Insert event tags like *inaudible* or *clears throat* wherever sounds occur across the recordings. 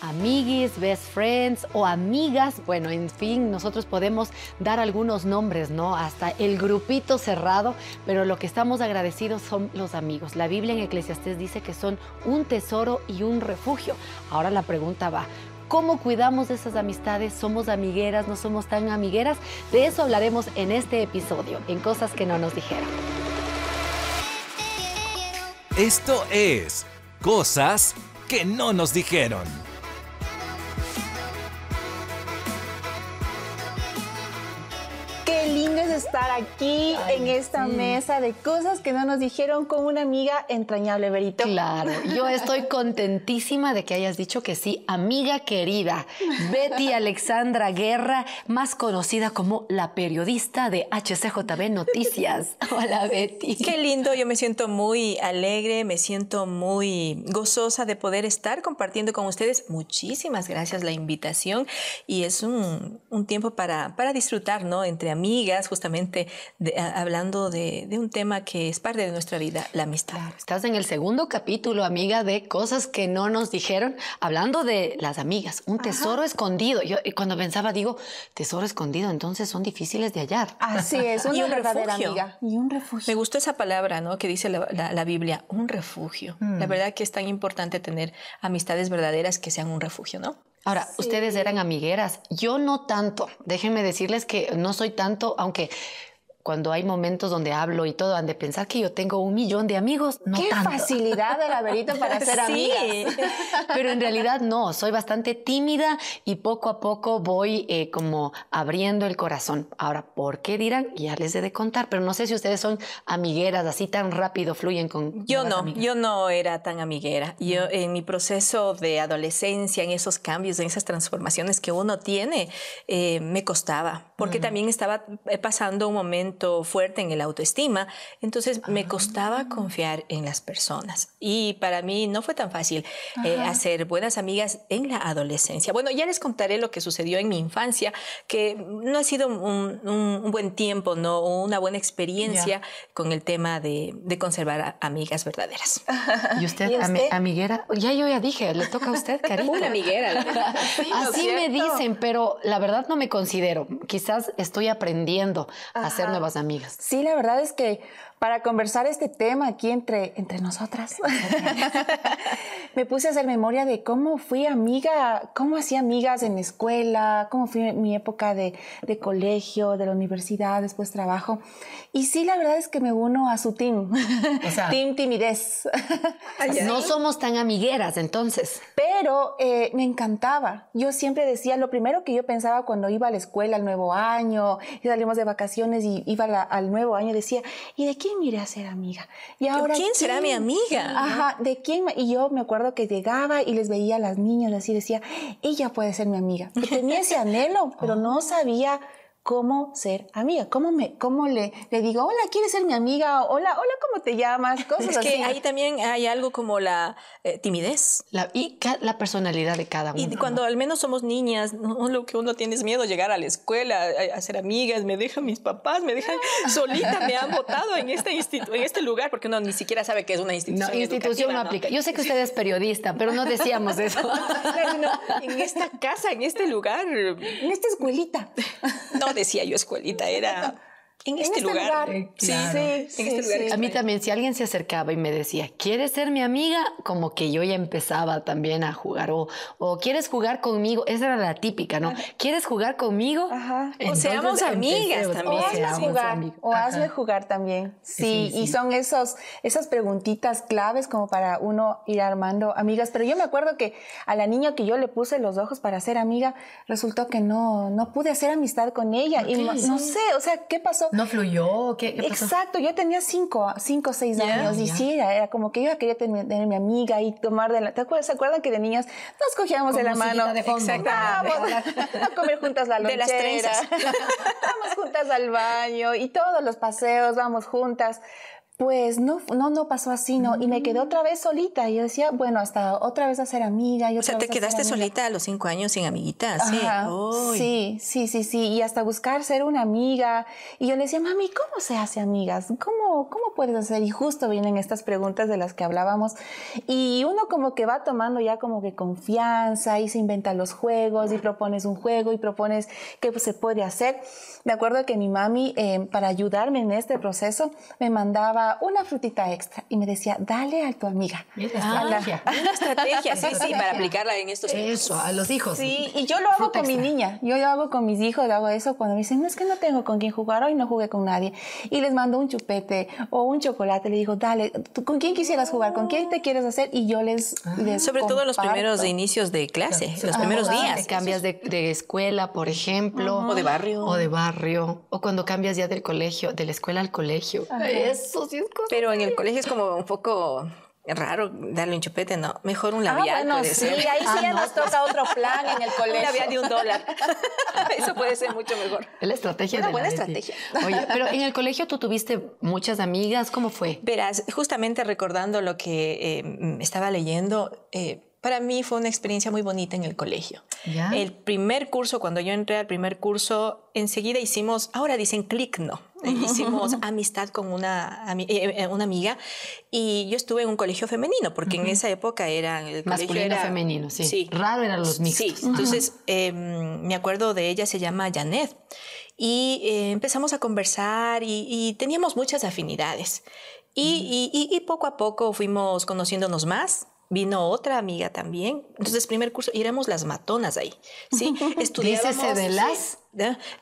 amiguis, best friends o amigas. Bueno, en fin, nosotros podemos dar algunos nombres, ¿no? Hasta el grupito cerrado, pero lo que estamos agradecidos son los amigos. La Biblia en Eclesiastés dice que son un tesoro y un refugio. Ahora la pregunta va, ¿Cómo cuidamos de esas amistades? ¿Somos amigueras? ¿No somos tan amigueras? De eso hablaremos en este episodio, en Cosas que no nos dijeron. Esto es Cosas que no nos dijeron. Estar aquí en esta mesa de cosas que no nos dijeron con una amiga entrañable, Berito. Claro, yo estoy contentísima de que hayas dicho que sí, amiga querida, Betty *laughs* Alexandra Guerra, más conocida como la periodista de HCJB Noticias. *laughs* Hola, Betty. Qué lindo, yo me siento muy alegre, me siento muy gozosa de poder estar compartiendo con ustedes. Muchísimas gracias la invitación y es un, un tiempo para, para disfrutar, ¿no? Entre amigas, justamente hablando de, un tema que es parte de nuestra vida, la amistad. estás en el segundo capítulo, amiga, de cosas que no nos dijeron, hablando de las amigas, un tesoro escondido. Yo cuando pensaba, digo, tesoro escondido, entonces son difíciles de hallar. Así es, una *laughs* verdadera amiga. Y un refugio. Me gustó esa palabra, ¿no? Que dice la, Biblia, un refugio. La mm. verdad que es tan importante tener amistades verdaderas que sean un refugio, ¿no? Ahora, ustedes eran amigueras, yo no tanto. Déjenme decirles que no soy tanto, aunque cuando hay momentos donde hablo y todo, han de pensar que yo tengo un millón de amigos. No Qué facilidad del laberito para *laughs* ser sí. *laughs* Pero en realidad no, soy bastante tímida y poco a poco voy eh, como abriendo el corazón. Ahora, ¿por qué dirán? Ya les he de contar, pero no sé si ustedes son amigueras, así tan rápido fluyen con... Yo no, yo no era tan amiguera. Yo en mi proceso de adolescencia, en esos cambios, en esas transformaciones que uno tiene, eh, me costaba, porque también estaba eh, pasando un momento fuerte en el autoestima, entonces me ah. costaba confiar en las personas. Y para mí no fue tan fácil eh, hacer buenas amigas en la adolescencia. Bueno, ya les contaré lo que sucedió en mi infancia, que no ha sido un, buen tiempo, ¿no? una buena experiencia con el tema de, conservar amigas verdaderas. *laughs* ¿Y usted, amiguera? Ya yo ya dije, le toca a usted, *laughs* cariño. Una amiguera. Así *laughs* me dicen, pero la verdad no me considero. Quizás estoy aprendiendo a hacer nuevas amigas. Sí, la verdad es que para conversar este tema aquí entre, entre nosotras, *laughs* me puse a hacer memoria de cómo fui amiga, cómo hacía amigas en escuela, cómo fui mi época de, de, colegio, de la universidad, después trabajo. Y sí, la verdad es que me uno a su team, *laughs* team timidez. no somos tan amigueras entonces. Pero eh, me encantaba. Yo siempre decía, lo primero que yo pensaba cuando iba a la escuela al nuevo año, y salimos de vacaciones y iba al nuevo año, decía, ¿y de quién iré a ser amiga? Y ahora, ¿quién, será mi amiga? Ajá, ¿de quién? Y yo me acuerdo que llegaba y les veía a las niñas así, decía, ella puede ser mi amiga. tenía ese anhelo, pero no sabía cómo ser amiga, cómo, me, cómo le, le digo, hola, ¿quieres ser mi amiga? Hola, hola, ¿cómo te llamas? Cosas es que ahí también hay algo como la eh, timidez. La, y la personalidad de cada uno. Y cuando al menos somos niñas, ¿no? lo que uno tiene es miedo llegar a la escuela, a, ser amigas, me dejan mis papás, me dejan *laughs* solita, me han votado en este, en este lugar, porque uno ni siquiera sabe que es una institución. No, institución no aplica. Yo sé que usted es periodista, pero no decíamos *laughs* eso. en esta casa, en este lugar. En esta escuelita. No, decía yo escuelita, era en este, este lugar. Sí, sí, en este lugar. A mí también, si alguien se acercaba y me decía, ¿quieres ser mi amiga? Como que yo ya empezaba también a jugar. O, o ¿quieres jugar conmigo? Esa era la típica, ¿no? ¿Quieres jugar conmigo? Ajá. o seamos amigas también. O hazme jugar. O hazme jugar también. Sí, y son esos, esas preguntitas claves como para uno ir armando amigas. Pero yo me acuerdo que a la niña que yo le puse los ojos para ser amiga, resultó que no, no pude hacer amistad con ella. Y no sé, o sea, ¿qué pasó? ¿No fluyó? ¿Qué, Exacto, yo tenía cinco, cinco o seis años y sí, era, como que yo quería tener, mi amiga y tomar de la... ¿te acuerdas, ¿Se acuerdan que de niñas nos cogíamos de la mano? Exacto. Vamos a comer juntas la lonchera. De las *laughs* vamos juntas al baño y todos los paseos, vamos juntas. Pues no, no, no pasó así, ¿no? Y me quedé otra vez solita. Y yo decía, bueno, hasta otra vez a ser amiga. Y o sea, te quedaste solita a los cinco años sin amiguitas. Sí. sí, sí, sí, sí. Y hasta buscar ser una amiga. Y yo le decía, mami, ¿cómo se hace amigas? ¿Cómo, cómo puedes hacer? Y justo vienen estas preguntas de las que hablábamos. Y uno como que va tomando ya como que confianza y se inventa los juegos y propones un juego y propones qué se puede hacer. Me acuerdo que mi mami, eh, para ayudarme en este proceso, me mandaba una frutita extra y me decía, dale a tu amiga. una *laughs* estrategia, sí, sí, para aplicarla en estos Eso, a los hijos. Sí, y yo lo hago con mi niña. Yo lo hago con mis hijos, hago eso cuando me dicen, no es que no tengo con quién jugar, hoy no jugué con nadie. Y les mando un chupete o un chocolate, le digo, dale, ¿con quién quisieras jugar? ¿Con quién te quieres hacer? Y yo les... Ah. Sobre todo los primeros inicios de clase, los primeros días. cambias de, escuela, por ejemplo. O de barrio. O de barrio. O cuando cambias ya del colegio, de la escuela al colegio. Eso sí pero en el colegio es como un poco raro darle un chupete, ¿no? Mejor un ah, labial ah, bueno, sí, ahí sí ya nos toca otro plan en el colegio. *laughs* Un labial de un dólar. *laughs* Eso puede ser mucho mejor. Es la estrategia. Una buena estrategia. Oye, *laughs* pero en el colegio tú tuviste muchas amigas, ¿cómo fue? Verás, justamente recordando lo que eh, estaba leyendo, eh, para mí fue una experiencia muy bonita en el colegio. El primer curso, cuando yo entré al primer curso, enseguida hicimos, ahora dicen clic, no. *laughs* Hicimos amistad con una, eh, eh, una amiga y yo estuve en un colegio femenino, porque en esa época era el Masculino era, femenino, sí. Raro eran los mixtos. Sí, entonces em, me acuerdo de ella, se llama Janet. Y eh, empezamos a conversar y, teníamos muchas afinidades. Y, y, poco a poco fuimos conociéndonos más vino otra amiga también. Entonces, primer curso, y éramos las matonas ahí. Sí, *laughs* estudiábamos. de las?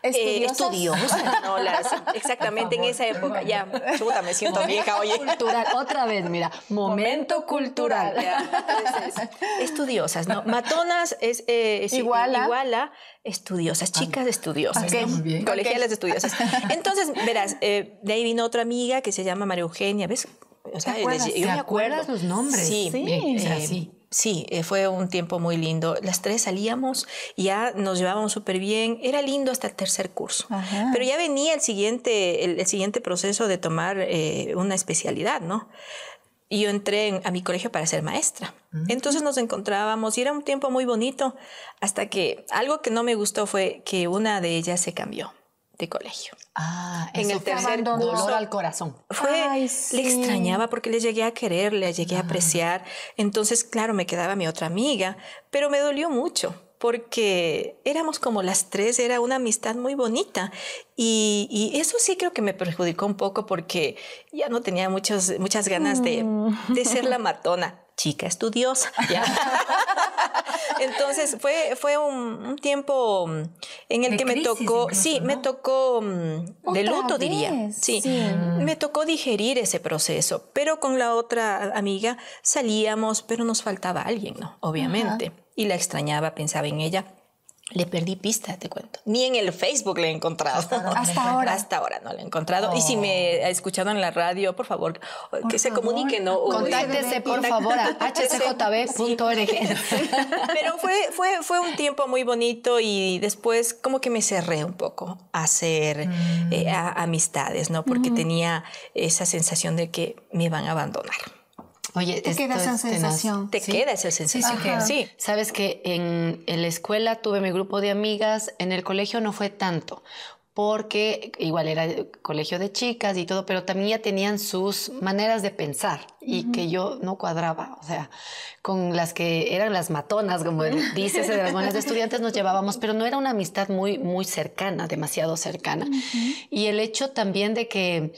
Eh, estudiosas. *laughs* no, las, exactamente en esa época. Ya, chuta, me siento vieja, oye. Cultural, otra vez, mira, momento, cultural. estudiosas, ¿no? Matonas es, eh, igual, a, estudiosas, chicas estudiosas. Colegiales estudiosas. *laughs* Entonces, verás, eh, de ahí vino otra amiga que se llama María Eugenia, ¿ves? O sea, ¿Te acuerdas? los nombres? Sí, sí. Eh, sí. Eh, fue un tiempo muy lindo. Las tres salíamos, ya nos llevábamos súper bien. Era lindo hasta el tercer curso. Pero ya venía el siguiente, el, siguiente proceso de tomar eh, una especialidad, ¿no? Y yo entré a mi colegio para ser maestra. Entonces nos encontrábamos y era un tiempo muy bonito hasta que algo que no me gustó fue que una de ellas se cambió de colegio. Ah, en el tercer dolor al corazón. Fue, le extrañaba porque le llegué a querer, le llegué a apreciar. Entonces, claro, me quedaba mi otra amiga, pero me dolió mucho porque éramos como las tres, era una amistad muy bonita. Y, eso sí creo que me perjudicó un poco porque ya no tenía muchos, muchas ganas de, mm. de ser la matona chica estudiosa. *laughs* Entonces fue, fue un, tiempo mm, en el que me tocó, sí, me tocó mm, de luto, diría. Sí, me tocó digerir ese proceso, pero con la otra amiga salíamos, pero nos faltaba alguien, ¿no? Obviamente. Y la extrañaba, pensaba en ella. Le perdí pista, te cuento. Ni en el Facebook le he encontrado. Hasta ahora. Hasta ahora. no le he encontrado. Y si me ha escuchado en la radio, por favor, que se comunique, ¿no? Contáctese, por favor, a hcjb.org. Pero fue, fue, fue un tiempo muy bonito y después como que me cerré un poco a hacer mm. eh, amistades, ¿no? Porque tenía esa sensación de que me iban a abandonar. Oye, te queda esa sensación. Te queda esa sensación. Sí, sí, Sabes que en, la escuela tuve mi grupo de amigas, en el colegio no fue tanto, porque igual era colegio de chicas y todo, pero también ya tenían sus maneras de pensar y que yo no cuadraba, o sea, con las que eran las matonas, como dices, de las buenas estudiantes nos *laughs* llevábamos, pero no era una amistad muy, muy cercana, demasiado cercana. Y el hecho también de que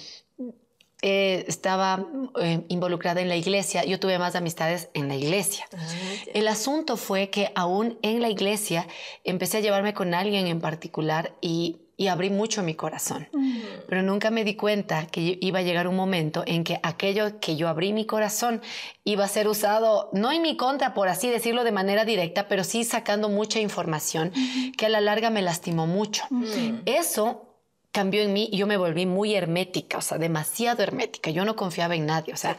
eh, estaba eh, involucrada en la iglesia, yo tuve más amistades en la iglesia. Ah, el asunto fue que aún en la iglesia empecé a llevarme con alguien en particular y, abrí mucho mi corazón. Pero nunca me di cuenta que iba a llegar un momento en que aquello que yo abrí mi corazón iba a ser usado, no en mi contra, por así decirlo de manera directa, pero sí sacando mucha información que a la larga me lastimó mucho. Eso cambió en mí y yo me volví muy hermética, o sea, demasiado hermética. Yo no confiaba en nadie, o sea,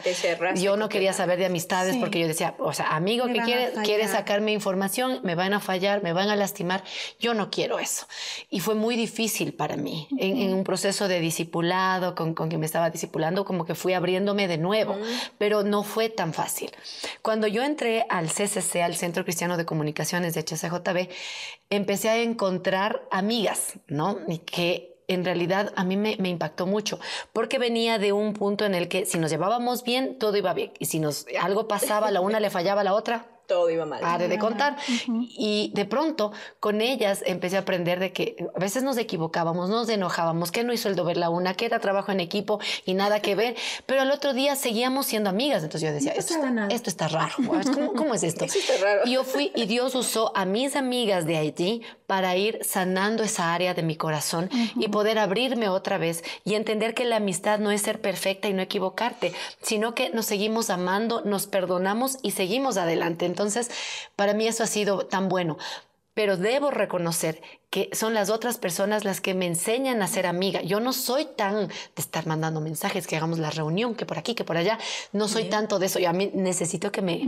yo no quería saber de amistades porque yo decía, o sea, amigo que quiere, quiere sacarme información, me van a fallar, me van a lastimar, yo no quiero eso. Y fue muy difícil para mí en, un proceso de discipulado, con, con quien me estaba discipulando, como que fui abriéndome de nuevo, pero no fue tan fácil. Cuando yo entré al CCC, al Centro Cristiano de Comunicaciones de HCJB, empecé a encontrar amigas, ¿no? Y que en realidad a mí me, impactó mucho, porque venía de un punto en el que si nos llevábamos bien, todo iba bien. Y si nos, algo pasaba, la una le fallaba a la otra, todo iba mal. Pare de contar. Y de pronto con ellas empecé a aprender de que a veces nos equivocábamos, nos enojábamos, que no hizo el dober la una, que era trabajo en equipo y nada que ver. Pero al otro día seguíamos siendo amigas. Entonces yo decía, esto, está, esto está raro. ¿Cómo, es esto? *laughs* Y yo fui y Dios usó a mis amigas de Haití para ir sanando esa área de mi corazón y poder abrirme otra vez y entender que la amistad no es ser perfecta y no equivocarte, sino que nos seguimos amando, nos perdonamos y seguimos adelante. Entonces, para mí eso ha sido tan bueno. Pero debo reconocer que son las otras personas las que me enseñan a ser amiga. Yo no soy tan de estar mandando mensajes, que hagamos la reunión, que por aquí, que por allá. No soy tanto de eso. Yo a mí necesito que me,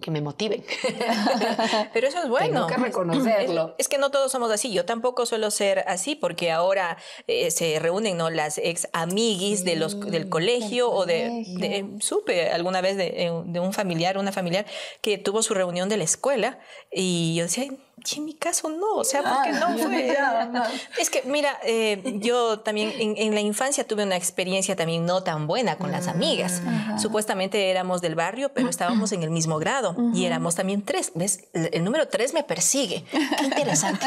que me motiven. *laughs* Pero eso es bueno. Tengo que reconocerlo. Es, que no todos somos así. Yo tampoco suelo ser así porque ahora eh, se reúnen ¿no? las ex amiguis de los, del colegio o de, Supe alguna vez de, de un familiar, una familiar que tuvo su reunión de la escuela y yo decía en mi caso no, o sea, porque no *laughs* fue. Es que, mira, eh, yo también en, la infancia tuve una experiencia también no tan buena con las amigas. Supuestamente éramos del barrio, pero estábamos en el mismo grado y éramos también tres. ¿Ves? El, número tres me persigue. Qué interesante.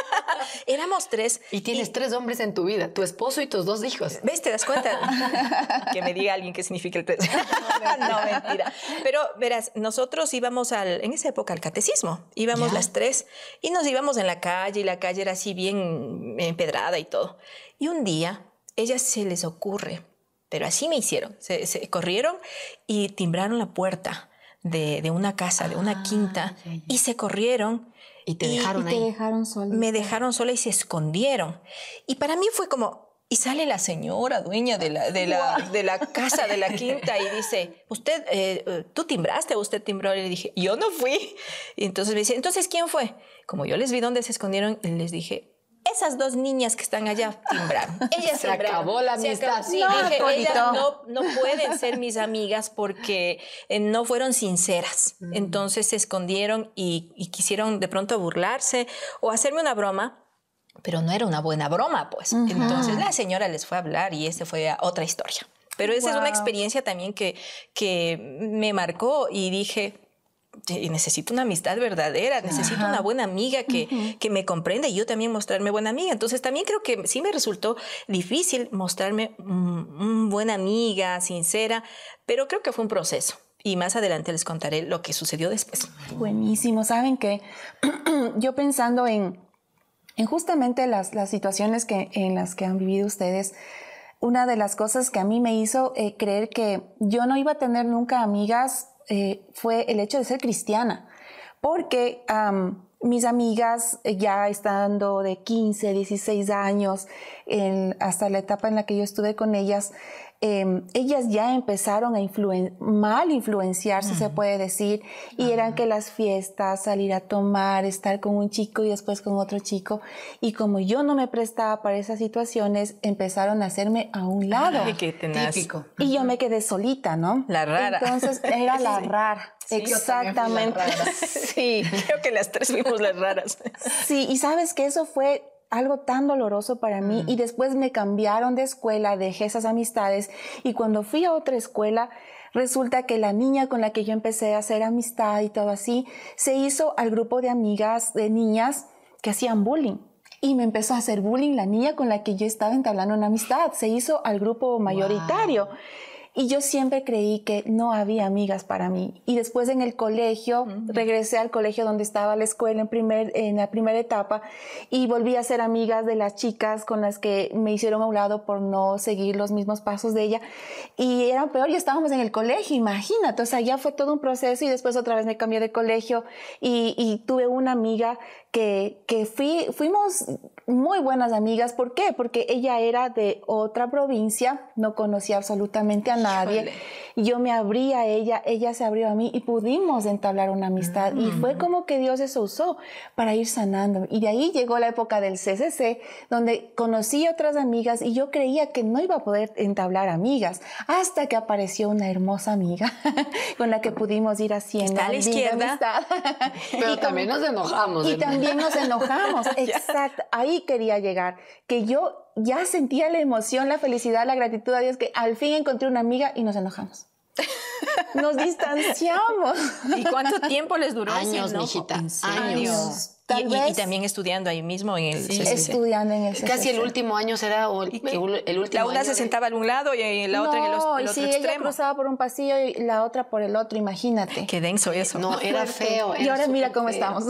*laughs* éramos tres. Y tienes tres hombres en tu vida, tu esposo y tus dos hijos. ¿Ves? ¿Te das cuenta? *laughs* que me diga alguien qué significa el tres. no, mentira. Pero verás, nosotros íbamos al, en esa época al catecismo. Íbamos las tres y nos íbamos en la calle y la calle era así bien empedrada y todo. Y un día, ellas se les ocurre, pero así me hicieron, se, corrieron y timbraron la puerta de, una casa, de una ah, quinta, y se corrieron. Y te dejaron ahí. dejaron sola. Me dejaron sola y se escondieron. Y para mí fue como, y sale la señora dueña de la, de la, de la casa de la quinta y dice, usted, eh, eh, tú timbraste, usted timbró. Y le dije, yo no fui. Y entonces me dice, entonces, ¿quién fue? Como yo les vi dónde se escondieron, les dije, esas dos niñas que están allá timbraron. *laughs* Ellas se acabó la amistad. Sí, no, dije, ellas no, no, pueden ser mis amigas porque eh, no fueron sinceras. Mm. Entonces se escondieron y, y, quisieron de pronto burlarse o hacerme una broma pero no era una buena broma, pues. Entonces la señora les fue a hablar y esa fue otra historia. Pero esa es una experiencia también que, que me marcó y dije, necesito una amistad verdadera, necesito una buena amiga que, que me comprenda y yo también mostrarme buena amiga. Entonces también creo que sí me resultó difícil mostrarme una buena amiga, sincera, pero creo que fue un proceso. Y más adelante les contaré lo que sucedió después. Buenísimo. ¿Saben que *clears throat* Yo pensando en, en justamente las, las situaciones que, en las que han vivido ustedes, una de las cosas que a mí me hizo eh, creer que yo no iba a tener nunca amigas eh, fue el hecho de ser cristiana, porque mis amigas eh, ya estando de 15, 16 años, hasta la etapa en la que yo estuve con ellas, Em, ellas ya empezaron a mal influenciarse, se puede decir, y eran que las fiestas, salir a tomar, estar con un chico y después con otro chico, y como yo no me prestaba para esas situaciones, empezaron a hacerme a un lado. Típico. Y yo me quedé solita, ¿no? La rara. Entonces era *laughs* la rara. Exactamente. *laughs* sí. Creo que las tres fuimos las raras. Sí, y sabes que eso fue algo tan doloroso para mí y después me cambiaron de escuela, dejé esas amistades y cuando fui a otra escuela resulta que la niña con la que yo empecé a hacer amistad y todo así se hizo al grupo de amigas de niñas que hacían bullying. Y me empezó a hacer bullying la niña con la que yo estaba entablando una amistad. Se hizo al grupo mayoritario. Y yo siempre creí que no había amigas para mí. Y después en el colegio, regresé al colegio donde estaba la escuela en, primer, en la primera etapa y volví a ser amigas de las chicas con las que me hicieron a un lado por no seguir los mismos pasos de ella. Y era peor, ya estábamos en el colegio, imagínate. O sea, ya fue todo un proceso y después otra vez me cambié de colegio y, y tuve una amiga que, que fui, fuimos muy buenas amigas. ¿Por qué? Porque ella era de otra provincia, no conocía absolutamente a nadie. Yo me abrí a ella, ella se abrió a mí y pudimos entablar una amistad. Y fue como que Dios eso usó para ir sanando. Y de ahí llegó la época del CCC, donde conocí otras amigas y yo creía que no iba a poder entablar amigas, hasta que apareció una hermosa amiga *laughs* con la que pudimos ir haciendo Está a la izquierda. amistad. Pero *laughs* Y también nos enojamos. y ¿verdad? también nos enojamos, exacto. Ahí quería llegar, que yo ya sentía la emoción, la felicidad, la gratitud a Dios, que al fin encontré una amiga y nos enojamos. Nos *laughs* distanciamos. ¿Y cuánto tiempo les duró? Años, mijita, años. Tal y, y- y vez- también estudiando ahí mismo en el Sí. Estudiando en el Casi el último año será, o el, el- último La una año se de- sentaba a un lado y la otra en el, otro ella extremo. cruzaba por un pasillo y la otra por el otro, imagínate. Qué denso eso. No, era feo. y era ahora mira cómo feo. estamos.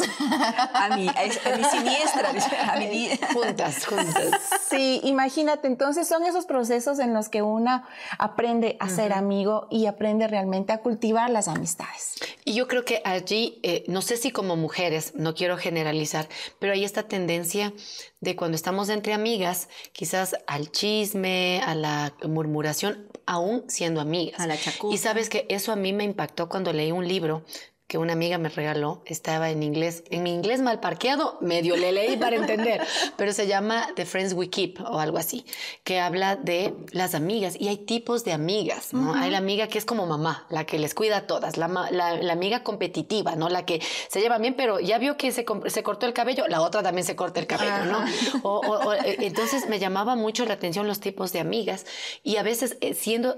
A mi, a, a mi siniestra. A mi *laughs* Juntas, juntas. Sí, imagínate, entonces son esos procesos en los que una aprende a ser amigo y aprende realmente a cultivar las amistades. Y yo creo que allí, eh, no sé si como mujeres, no quiero generalizar, pero hay esta tendencia de cuando estamos entre amigas, quizás al chisme, a la murmuración, aún siendo amigas. A la chacuza. Y sabes que eso a mí me impactó cuando leí un libro que una amiga me regaló, estaba en inglés, en mi inglés mal parqueado, medio le leí para entender, *laughs* pero se llama The Friends We Keep o algo así, que habla de las amigas y hay tipos de amigas, ¿no? Hay la amiga que es como mamá, la que les cuida a todas, la, la- la amiga competitiva, ¿no? La que se lleva bien, pero ya vio que se, se cortó el cabello, la otra también se corta el cabello, ¿no? O- o- o, eh, entonces me llamaba mucho la atención los tipos de amigas y a veces eh, siendo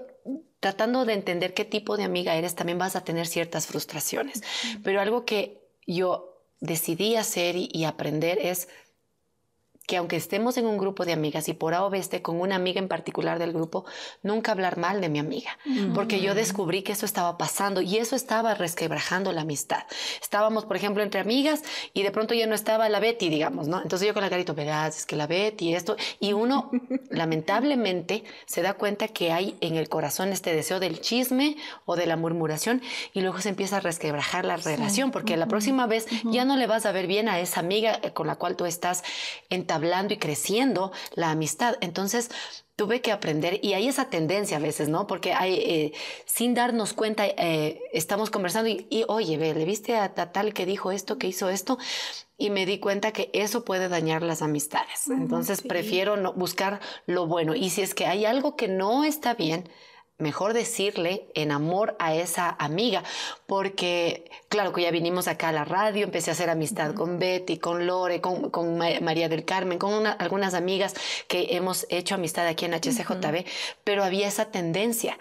tratando de entender qué tipo de amiga eres, también vas a tener ciertas frustraciones. Pero algo que yo decidí hacer y, y aprender es que aunque estemos en un grupo de amigas y por A o B esté con una amiga en particular del grupo, nunca hablar mal de mi amiga, porque yo descubrí que eso estaba pasando y eso estaba resquebrajando la amistad. Estábamos, por ejemplo, entre amigas y de pronto ya no estaba la Betty, digamos, ¿no? Entonces yo con la carito, verás, es que la Betty, esto, y uno *laughs* lamentablemente se da cuenta que hay en el corazón este deseo del chisme o de la murmuración y luego se empieza a resquebrajar la relación, porque la próxima vez ya no le vas a ver bien a esa amiga eh, con la cual tú estás entablando y creciendo la amistad. Entonces, tuve que aprender, y hay esa tendencia a veces, ¿no? Porque hay, eh, sin darnos cuenta, eh, estamos conversando y, y, oye, ve, ¿le viste a ta- tal que dijo esto, que hizo esto? Y me di cuenta que eso puede dañar las amistades. Entonces, prefiero no, buscar lo bueno. Y si es que hay algo que no está bien, mejor decirle en amor a esa amiga, porque claro que ya vinimos acá a la radio, empecé a hacer amistad con Betty, con Lore, con, con Ma- María del Carmen, con una- algunas amigas que hemos hecho amistad aquí en HCJB, pero había esa tendencia.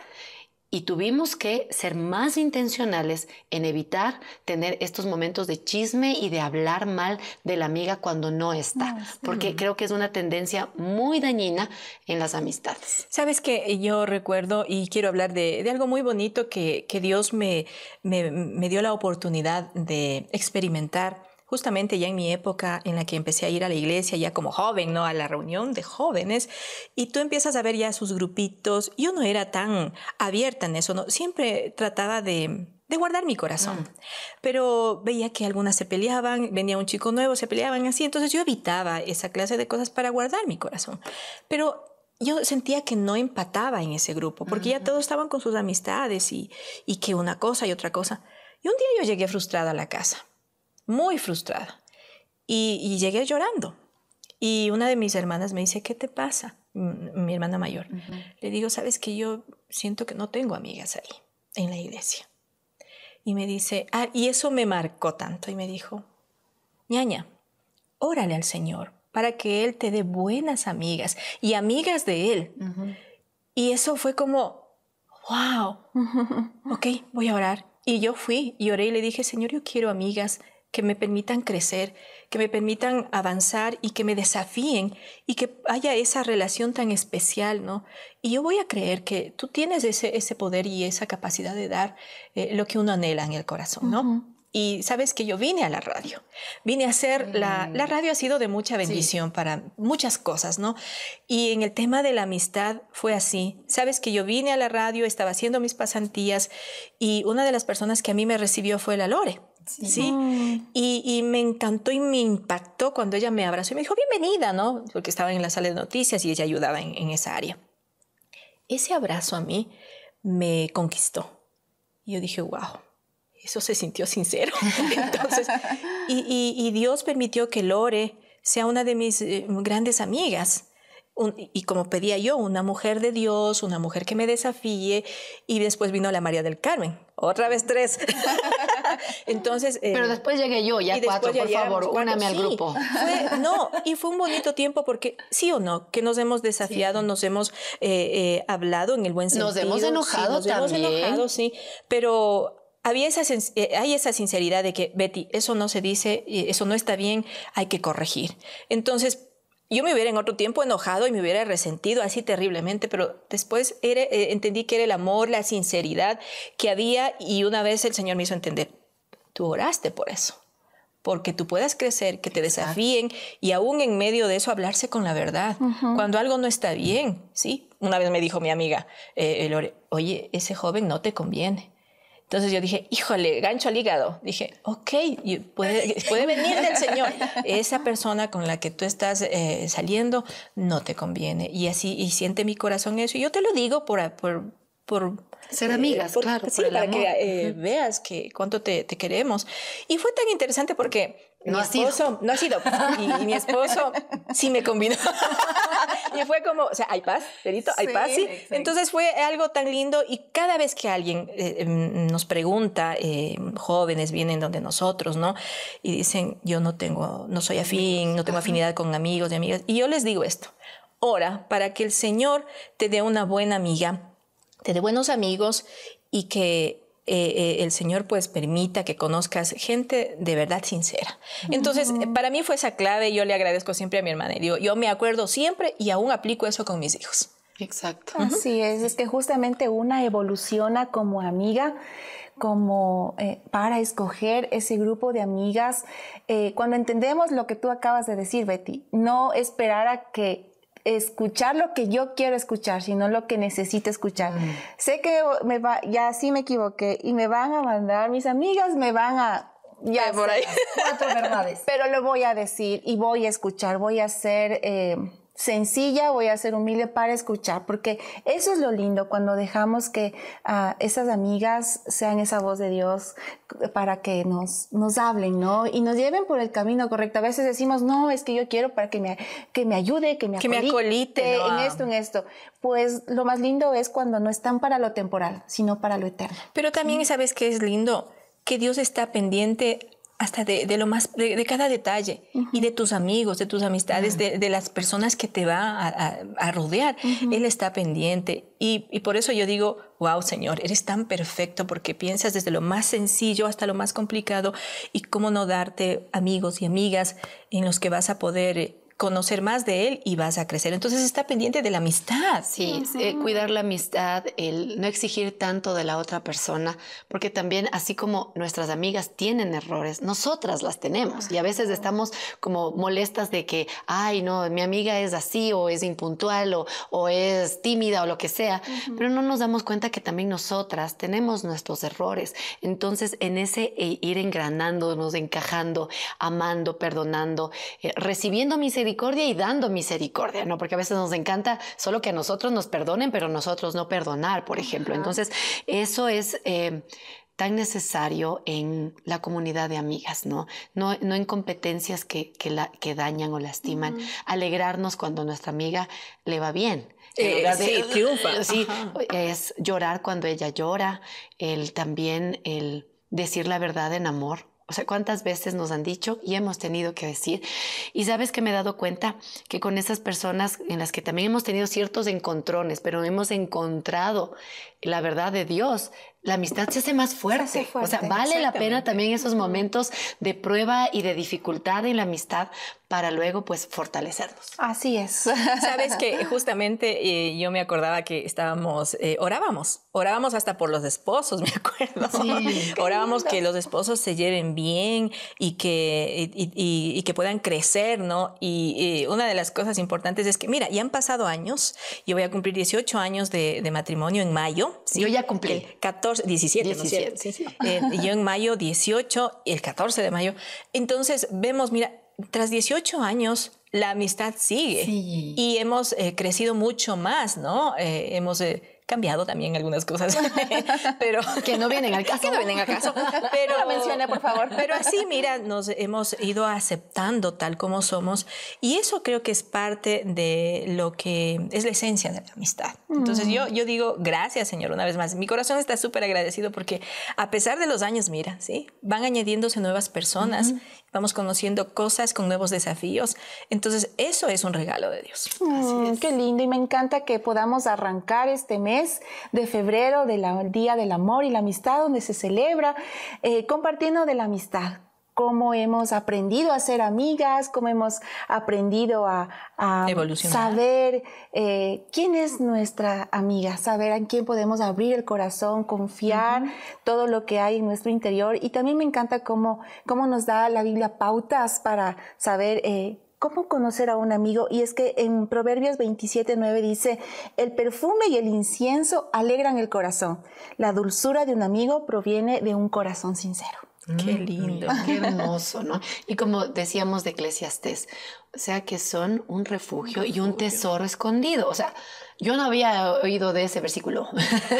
Y tuvimos que ser más intencionales en evitar tener estos momentos de chisme y de hablar mal de la amiga cuando no está, porque creo que es una tendencia muy dañina en las amistades. Sabes que yo recuerdo y quiero hablar de, de algo muy bonito que, que Dios me, me, me dio la oportunidad de experimentar justamente ya en mi época en la que empecé a ir a la iglesia ya como joven, ¿no? A la reunión de jóvenes y tú empiezas a ver ya sus grupitos. Yo no era tan abierta en eso, ¿no? Siempre trataba de, de guardar mi corazón. Pero veía que algunas se peleaban, venía un chico nuevo, se peleaban así, entonces yo evitaba esa clase de cosas para guardar mi corazón. Pero yo sentía que no empataba en ese grupo, porque ya todos estaban con sus amistades y, y que una cosa y otra cosa. Y un día yo llegué frustrada a la casa, muy frustrada, y, y llegué llorando. Y una de mis hermanas me dice, ¿qué te pasa? Mi hermana mayor. Le digo, sabes que yo siento que no tengo amigas ahí, en la iglesia. Y me dice, ah, y eso me marcó tanto. Y me dijo, ñaña, órale al Señor para que Él te dé buenas amigas y amigas de Él. Y eso fue como, wow, *laughs* ok, voy a orar. Y yo fui y oré y le dije, Señor, yo quiero amigas que me permitan crecer, que me permitan avanzar y que me desafíen y que haya esa relación tan especial, ¿no? Y yo voy a creer que tú tienes ese, ese poder y esa capacidad de dar eh, lo que uno anhela en el corazón, ¿no? Y sabes que yo vine a la radio, vine a hacer, la, la, radio ha sido de mucha bendición para muchas cosas, ¿no? Y en el tema de la amistad fue así. Sabes que yo vine a la radio, estaba haciendo mis pasantías y una de las personas que a mí me recibió fue la Lore. Sí. Y, y, me encantó y me impactó cuando ella me abrazó y me dijo, bienvenida, ¿no? Porque estaba en la sala de noticias y ella ayudaba en, esa área. Ese abrazo a mí me conquistó. Y yo dije, wow, eso se sintió sincero. *laughs* Entonces, y, Dios permitió que Lore sea una de mis eh, grandes amigas. Y como pedía yo, una mujer de Dios, una mujer que me desafíe, y después vino la María del Carmen, otra vez tres. *laughs* *laughs* Entonces. Eh, Pero después llegué yo, ya cuatro, por favor, úname al grupo. Fue, *laughs* no, y fue un bonito tiempo porque sí o no, que nos hemos desafiado, sí. nos hemos eh, eh, hablado en el buen sentido. Nos hemos enojado sí, nos también. Hemos enojado, sí. Pero había esa, hay esa sinceridad de que, Betty, eso no se dice, eso no está bien, hay que corregir. Entonces, yo me hubiera en otro tiempo enojado y me hubiera resentido así terriblemente, pero después era, eh, entendí que era el amor, la sinceridad que había y una vez el Señor me hizo entender, tú oraste por eso, porque tú puedas crecer, que te desafíen y aún en medio de eso hablarse con la verdad. Uh -huh. Cuando algo no está bien, ¿sí? Una vez me dijo mi amiga, eh, Lore, oye, ese joven no te conviene. Entonces yo dije, híjole, gancho al hígado. Dije, ok, puede, puede venir del Señor. *laughs* Esa persona con la que tú estás eh, saliendo no te conviene. Y así, y siente mi corazón eso. Y yo te lo digo por... por, por ser amigas, eh, por, claro. Sí, por para amor. que eh, veas que cuánto te, te, queremos. Y fue tan interesante porque no mi ha sido. esposo, no ha sido, y, y mi esposo sí me combinó. *laughs* y fue como, o sea, hay paz, Perito, hay Sí, paz, sí. exacto. Entonces fue algo tan lindo y cada vez que alguien eh, nos pregunta, eh, jóvenes vienen donde nosotros, ¿no? Y dicen, yo no tengo, no soy afín, no tengo afinidad con amigos y amigas. Y yo les digo esto, ora para que el Señor te dé una buena amiga, te dé buenos amigos y que eh, eh, el Señor pues permita que conozcas gente de verdad sincera. Entonces, uh -huh. para mí fue esa clave, yo le agradezco siempre a mi hermana y digo, yo me acuerdo siempre y aún aplico eso con mis hijos. Exacto. Así uh -huh. es, es que justamente una evoluciona como amiga como eh, para escoger ese grupo de amigas. Eh, cuando entendemos lo que tú acabas de decir, Betty, no esperar a que escuchar lo que yo quiero escuchar, sino lo que necesito escuchar. Mm. Sé que me va, ya sí me equivoqué y me van a mandar, mis amigas me van a ya por ahí. cuatro *laughs* verdades. Pero lo voy a decir y voy a escuchar, voy a ser eh, sencilla, voy a ser humilde para escuchar, porque eso es lo lindo cuando dejamos que uh, esas amigas sean esa voz de Dios para que nos, nos hablen, ¿no? Y nos lleven por el camino correcto. A veces decimos, no, es que yo quiero para que me, que me ayude, que me que acolite, me acolite no. en esto, en esto. Pues lo más lindo es cuando no están para lo temporal, sino para lo eterno. Pero también, ¿sabes qué es lindo? Que Dios está pendiente hasta de, de, lo más de, de cada detalle uh -huh. y de tus amigos, de tus amistades, uh -huh. de, de, las personas que te va a, a, a rodear. Uh -huh. Él está pendiente y, y, por eso yo digo, wow, Señor, eres tan perfecto porque piensas desde lo más sencillo hasta lo más complicado y cómo no darte amigos y amigas en los que vas a poder eh, conocer más de él y vas a crecer. Entonces está pendiente de la amistad. Sí, -huh. eh, cuidar la amistad, el no exigir tanto de la otra persona, porque también así como nuestras amigas tienen errores, nosotras las tenemos y a veces estamos como molestas de que, ay, no, mi amiga es así o es impuntual o, o es tímida o lo que sea, uh -huh. pero no nos damos cuenta que también nosotras tenemos nuestros errores. Entonces en ese eh, ir engranándonos, encajando, amando, perdonando, eh, recibiendo misericordia, misericordia y dando misericordia, ¿no? Porque a veces nos encanta solo que a nosotros nos perdonen, pero nosotros no perdonar, por ejemplo. Entonces, eso es... Eh, tan necesario en la comunidad de amigas, ¿no? No, no en competencias que, que, la, que dañan o lastiman. Uh -huh. Alegrarnos cuando nuestra amiga le va bien. Eh, de, sí, triunfa. Sí, es llorar cuando ella llora, el también el decir la verdad en amor, o sea, ¿cuántas veces nos han dicho y hemos tenido que decir? Y sabes que me he dado cuenta que con esas personas en las que también hemos tenido ciertos encontrones, pero hemos encontrado la verdad de Dios, la amistad se hace más fuerte. O sea, vale la pena también esos momentos de prueba y de dificultad en la amistad para luego pues fortalecernos. Así es. Sabes que justamente eh, yo me acordaba que estábamos, eh, orábamos, orábamos hasta por los esposos, me acuerdo. Sí, orábamos que los esposos se lleven bien y que, y, que puedan crecer, ¿no? Y una de las cosas importantes es que, mira, ya han pasado años, yo voy a cumplir 18 años de, matrimonio en mayo. Yo ya cumplí. 14, 17, 17 eh, yo en mayo 18, el 14 de mayo. Entonces vemos, mira, tras 18 años, la amistad sigue y hemos eh, crecido mucho más, ¿no? Eh, hemos cambiado también algunas cosas, *laughs* pero *laughs* que no vienen al caso. Que no vienen al caso. Pero lo *laughs* mencione, por favor. Pero así, mira, nos hemos ido aceptando tal como somos y eso creo que es parte de lo que es la esencia de la amistad. Entonces yo, yo digo, gracias, Señor, una vez más. Mi corazón está súper agradecido porque a pesar de los años, mira, ¿sí? Van añadiéndose nuevas personas, vamos conociendo cosas con nuevos desafíos. Entonces, eso es un regalo de Dios. Mm, qué lindo y me encanta que podamos arrancar este mes de febrero del Día del Amor y la Amistad, donde se celebra eh, compartiendo de la amistad cómo hemos aprendido a ser amigas, cómo hemos aprendido a, saber eh, quién es nuestra amiga, saber en quién podemos abrir el corazón, confiar, todo lo que hay en nuestro interior. Y también me encanta cómo, cómo nos da la Biblia pautas para saber eh, ¿Cómo conocer a un amigo? Y es que en Proverbios 27, 9 dice, el perfume y el incienso alegran el corazón. La dulzura de un amigo proviene de un corazón sincero. Qué mm, lindo, qué *laughs* hermoso, ¿no? Y como decíamos de Eclesiastés, o sea que son un refugio, y un tesoro escondido. O sea, yo no había oído de ese versículo.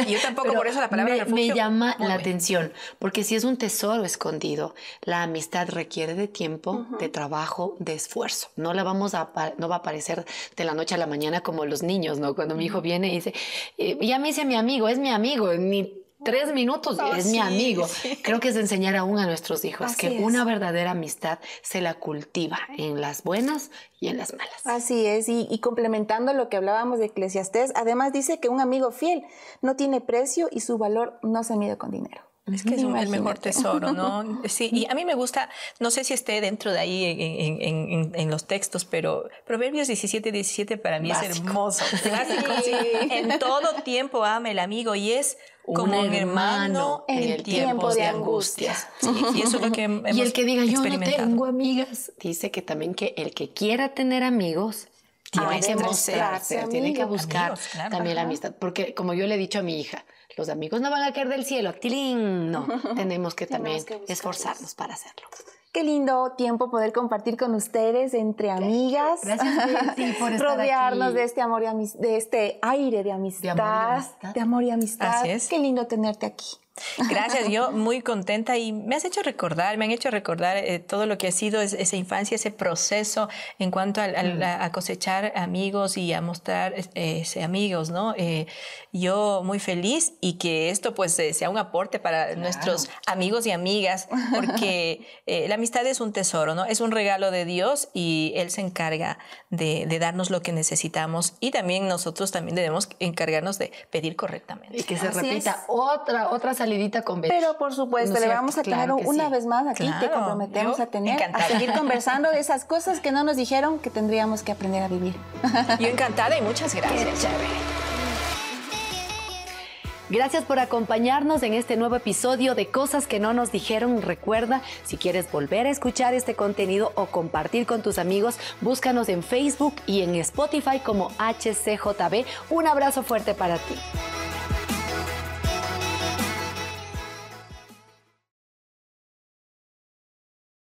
Yo tampoco, por eso la palabra me, refugio. Me llama la atención, porque si es un tesoro escondido, la amistad requiere de tiempo, de trabajo, de esfuerzo. No la vamos a, no va a aparecer de la noche a la mañana como los niños, ¿no? Cuando mi hijo viene y dice, eh, ya me dice mi amigo, es mi amigo, ni tres minutos y es mi amigo. Creo que es enseñar aún a nuestros hijos que una verdadera amistad se la cultiva en las buenas y en las malas. Así es, y, complementando lo que hablábamos de Eclesiastés, además dice que un amigo fiel no tiene precio y su valor no se mide con dinero. Es que es el mejor tesoro, ¿no? *laughs* Sí, y a mí me gusta, no sé si esté dentro de ahí en, los textos, pero Proverbios 17, 17 para mí es hermoso. *laughs* En todo tiempo ama el amigo y es como un hermano, en, el tiempo de angustias. y eso es lo que hemos *laughs* Y el que diga, yo no tengo amigas, dice que también que el que quiera tener amigos, tiene que mostrarse, tiene que buscar también la amistad. Porque como yo le he dicho a mi hija, los amigos no van a caer del cielo, ¡tilín! No, *laughs* tenemos que también esforzarnos para hacerlo. Qué lindo tiempo poder compartir con ustedes entre amigas. Gracias por estar Rodearnos de este amor y de este aire de amistad, de amor y amistad. De amor y amistad. Así es. Qué lindo tenerte aquí. Gracias, yo muy contenta y me has hecho recordar, me han hecho recordar eh, todo lo que ha sido esa infancia, ese proceso en cuanto mm. a, cosechar amigos y a mostrar eh, amigos, ¿no? Eh, yo muy feliz y que esto pues sea un aporte para nuestros amigos y amigas, porque la amistad es un tesoro, ¿no? Es un regalo de Dios y Él se encarga de, darnos lo que necesitamos y también nosotros también debemos encargarnos de pedir correctamente. Y que se repita otra, otra salidita con Pero por supuesto, le vamos a tener una vez más aquí, te comprometemos a tener, a seguir conversando de esas cosas que no nos dijeron que tendríamos que aprender a vivir. Yo encantada y muchas gracias. Gracias por acompañarnos en este nuevo episodio de Cosas que no nos dijeron. Recuerda, si quieres volver a escuchar este contenido o compartir con tus amigos, búscanos en Facebook y en Spotify como HCJB. Un abrazo fuerte para ti.